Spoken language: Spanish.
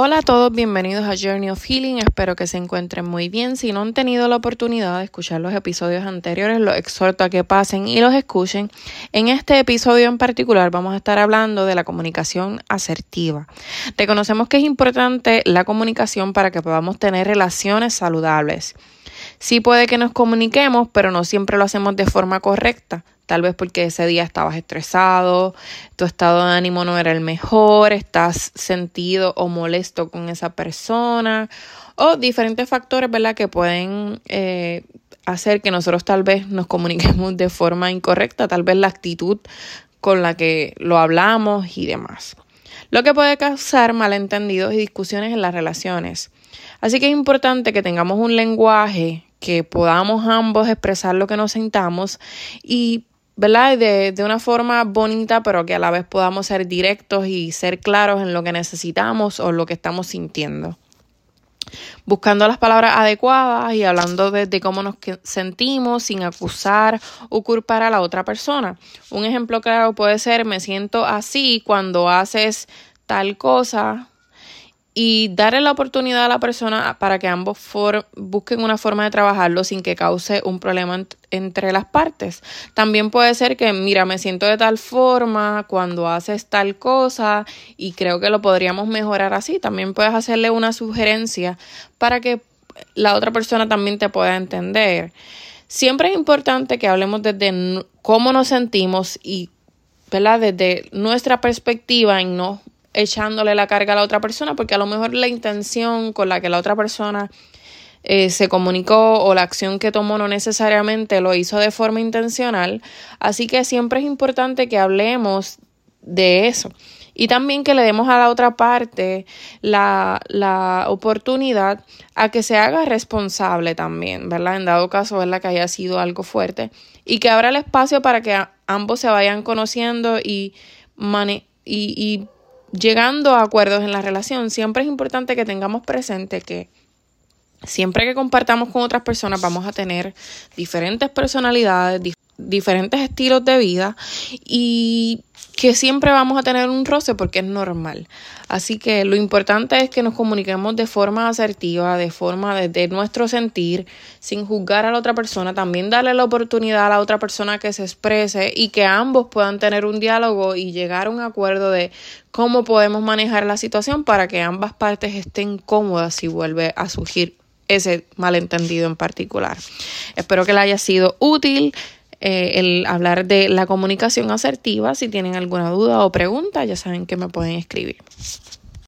Hola a todos, bienvenidos a Journey of Healing. Espero que se encuentren muy bien. Si no han tenido la oportunidad de escuchar los episodios anteriores, los exhorto a que pasen y los escuchen. En este episodio en particular vamos a estar hablando de la comunicación asertiva. Reconocemos que es importante la comunicación para que podamos tener relaciones saludables. Sí puede que nos comuniquemos, pero no siempre lo hacemos de forma correcta tal vez porque ese día estabas estresado, tu estado de ánimo no era el mejor, estás sentido o molesto con esa persona, o diferentes factores, ¿verdad?, que pueden eh, hacer que nosotros tal vez nos comuniquemos de forma incorrecta, tal vez la actitud con la que lo hablamos y demás. Lo que puede causar malentendidos y discusiones en las relaciones. Así que es importante que tengamos un lenguaje que podamos ambos expresar lo que nos sintamos y ¿verdad? De, de una forma bonita, pero que a la vez podamos ser directos y ser claros en lo que necesitamos o lo que estamos sintiendo. Buscando las palabras adecuadas y hablando de, cómo nos sentimos sin acusar o culpar a la otra persona. Un ejemplo claro puede ser me siento así cuando haces tal cosa y darle la oportunidad a la persona para que ambos busquen una forma de trabajarlo sin que cause un problema entre las partes. También puede ser que, mira, me siento de tal forma cuando haces tal cosa y creo que lo podríamos mejorar así. También puedes hacerle una sugerencia para que la otra persona también te pueda entender. Siempre es importante que hablemos desde cómo nos sentimos y. Desde nuestra perspectiva y no echándole la carga a la otra persona, porque a lo mejor la intención con la que la otra persona eh, se comunicó o la acción que tomó no necesariamente lo hizo de forma intencional. Así que siempre es importante que hablemos de eso. Y también que le demos a la otra parte la, la oportunidad a que se haga responsable también, ¿verdad? En dado caso, ¿verdad? Que haya sido algo fuerte. Y que abra el espacio para que ambos se vayan conociendo y, y, y llegando a acuerdos en la relación, siempre es importante que tengamos presente que siempre que compartamos con otras personas vamos a tener diferentes personalidades, diferentes estilos de vida y que siempre vamos a tener un roce porque es normal. Así que lo importante es que nos comuniquemos de forma asertiva, de forma de nuestro sentir, sin juzgar a la otra persona, también darle la oportunidad a la otra persona que se exprese y que ambos puedan tener un diálogo y llegar a un acuerdo de cómo podemos manejar la situación para que ambas partes estén cómodas si vuelve a surgir ese malentendido en particular. Espero que le haya sido útil. Eh, el hablar de la comunicación asertiva. Si tienen alguna duda o pregunta, ya saben que me pueden escribir.